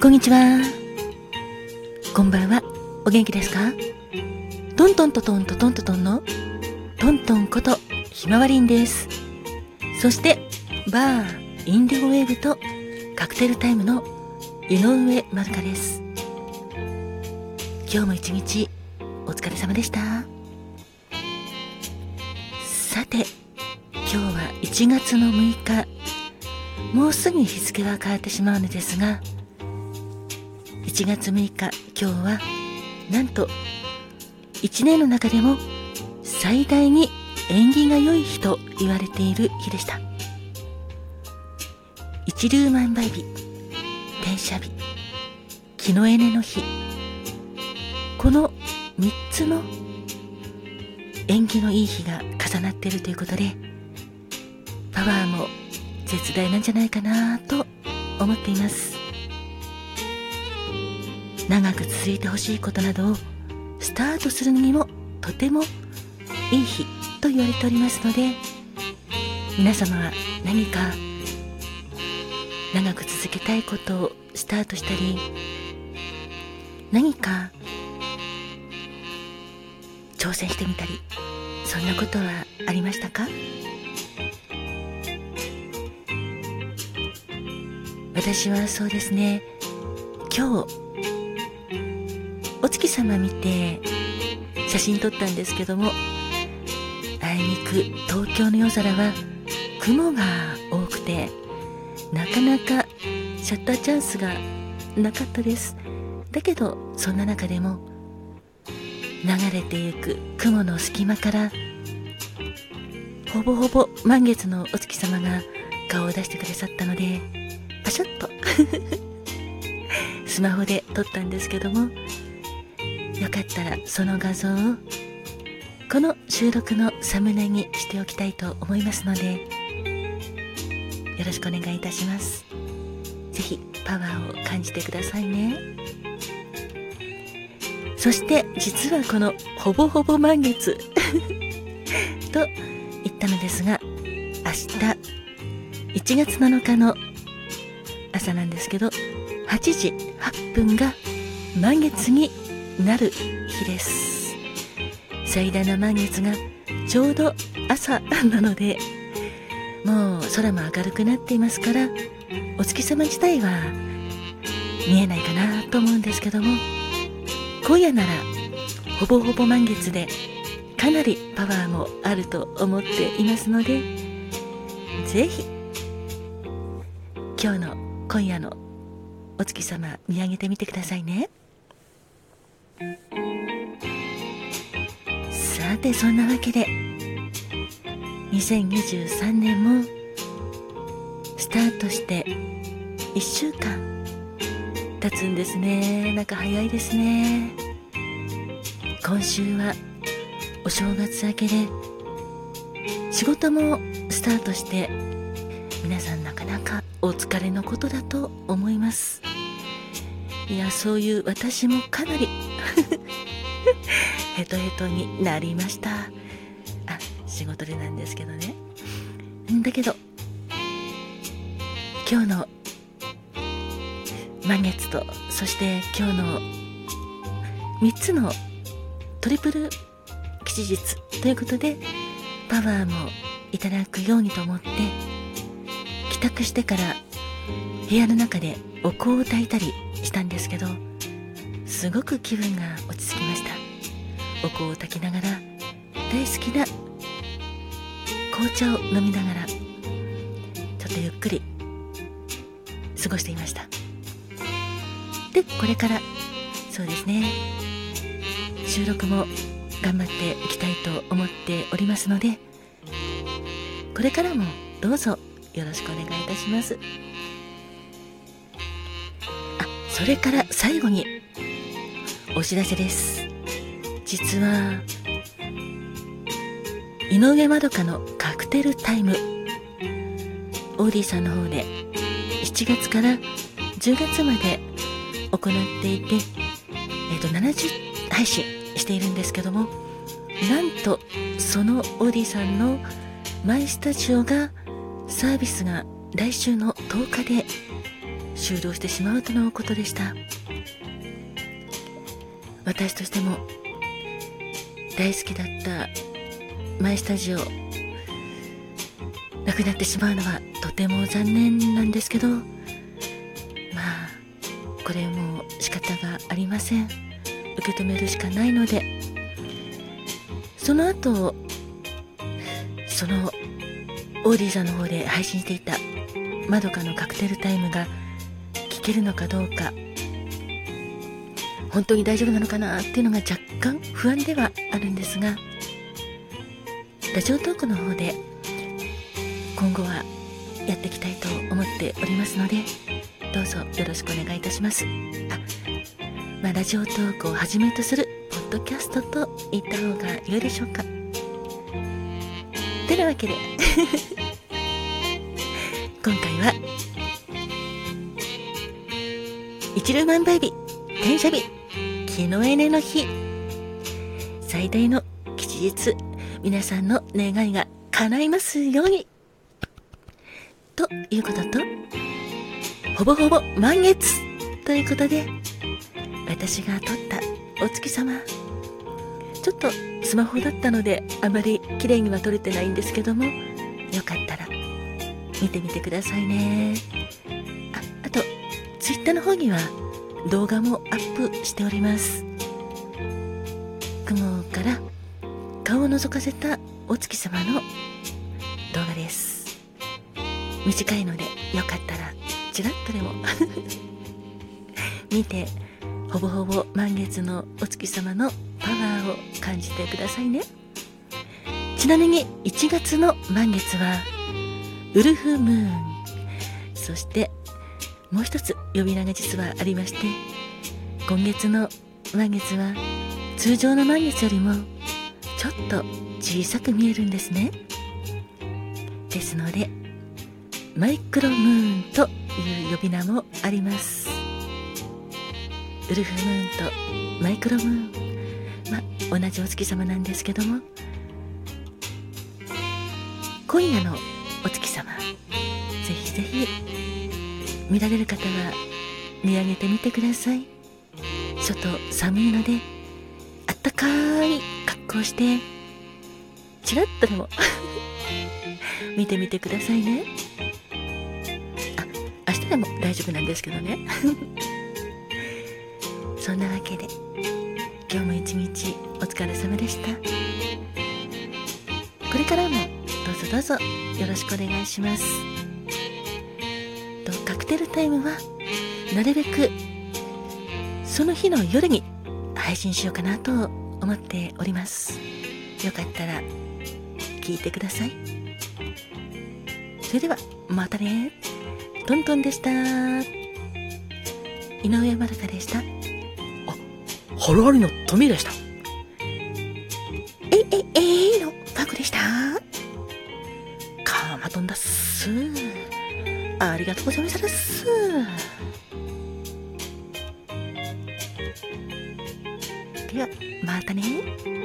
こんにちは。こんばんは。お元気ですか？トントントトントトントトンのトントンことひまわりんです。そして、バー、インディゴウェーブとカクテルタイムの井上まるかです。今日も一日お疲れ様でした。さて、今日は1月の6日、もうすぐ日付は変わってしまうのですが、1月6日今日はなんと1年の中でも最大に縁起が良い日と言われている日でした。一粒万倍日転写日木のエネの日。この3つの縁起のいい日が重なっているということでパワーも絶大なんじゃないかなと思っています。長く続いてほしいことなどをスタートするにもとてもいい日と言われておりますので皆様は何か長く続けたいことをスタートしたり何か挑戦してみたりそんなことはありましたか？私はそうですね。今日お月様見て写真撮ったんですけどもあいにく東京の夜空は雲が多くてなかなかシャッターチャンスがなかったです。だけどそんな中でも流れていく雲の隙間からほぼほぼ満月のお月様が顔を出してくださったのでパシャッと スマホで撮ったんですけどもよかったらその画像を。この収録のサムネにしておきたいと思いますのでよろしくお願いいたします。是非パワーを感じてくださいね。そして実はこのほぼほぼ満月 と言ったのですが明日1月7日の朝なんですけど8時8分が満月になる日です最大の満月がちょうど朝なのでもう空も明るくなっていますからお月様自体は見えないかなと思うんですけども今夜ならほぼほぼ満月でかなりパワーもあると思っていますのでぜひ今日の今夜のお月様見上げてみてくださいね。さてそんなわけで2023年もスタートして1週間経つんですね。なんか早いですね。今週はお正月明けで仕事もスタートして皆さんなかなかお疲れのことだと思います。いやそういう私もかなりヘトヘトになりました。あ仕事でなんですけどね。だけど今日の満月とそして今日の3つのトリプル吉日。ということでパワーもいただくようにと思って帰宅してから部屋の中でお香を焚いたりしたんですけどすごく気分が落ち着きましたお香を焚きながら大好きな紅茶を飲みながらちょっとゆっくり過ごしていましたでこれからそうですね収録も頑張っていきたいと思っておりますのでこれからもどうぞよろしくお願いいたしますあ。それから最後にお知らせです。実は井上まどかのカクテルタイム。オーディさんの方で7月から10月まで行っていて、えー、と70配信しているんですけどもなんとそのオーディさんのマイスタジオがサービスが来週の10日で終了してしまうとのことでした。私としても大好きだったマイスタジオなくなってしまうのはとても残念なんですけどまあこれも仕方がありません。受け止めるしかないので。その後そのオーディーさんの方で配信していたまどかのカクテルタイムが聞けるのかどうか本当に大丈夫なのかなっていうのが若干不安ではあるんですがラジオトークの方で今後はやっていきたいと思っておりますのでどうぞよろしくお願いいたします。あ、まあ、ラジオトークをはじめとするポッドキャストと言った方が良いでしょうか。てなわけで 今回は一粒万倍日転写日。日のエネの日。最大の吉日皆さんの願いが叶いますように。ということとほぼほぼ満月ということで私が撮ったお月様。ちょっとスマホだったのであまり綺麗には撮れてないんですけどもよかったら見てみてくださいね。ああと Twitter の方には動画もアップしております。雲から顔を覗かせたお月様の動画です。短いのでよかったらちらっとでも。見てほぼほぼ満月のお月様のパワーを感じてくださいね。ちなみに1月の満月はウルフムーン。そしてもう一つ呼び名が実はありまして今月の満月は通常の満月よりもちょっと小さく見えるんですね。ですのでマイクロムーンという呼び名もあります。ウルフムーンとマイクロムーン。まあ同じお月様なんですけども今夜のお月様。見られる方は見上げてみてください。外寒いのであったかい格好してちらっとでも 見てみてくださいね。あ明日でも大丈夫なんですけどね。そんなわけで今日も一日お疲れ様でした。これからもどうぞどうぞよろしくお願いします。とカクテルタイムはなるべくその日の夜に配信しようかなと思っております。よかったら聞いてください。それではまたね。トントンでした。井上まるかでした。ハルハリのトミーでした。えいえいえいのパクでした。カーマトンだっすありがとうございましたです。ではまたね。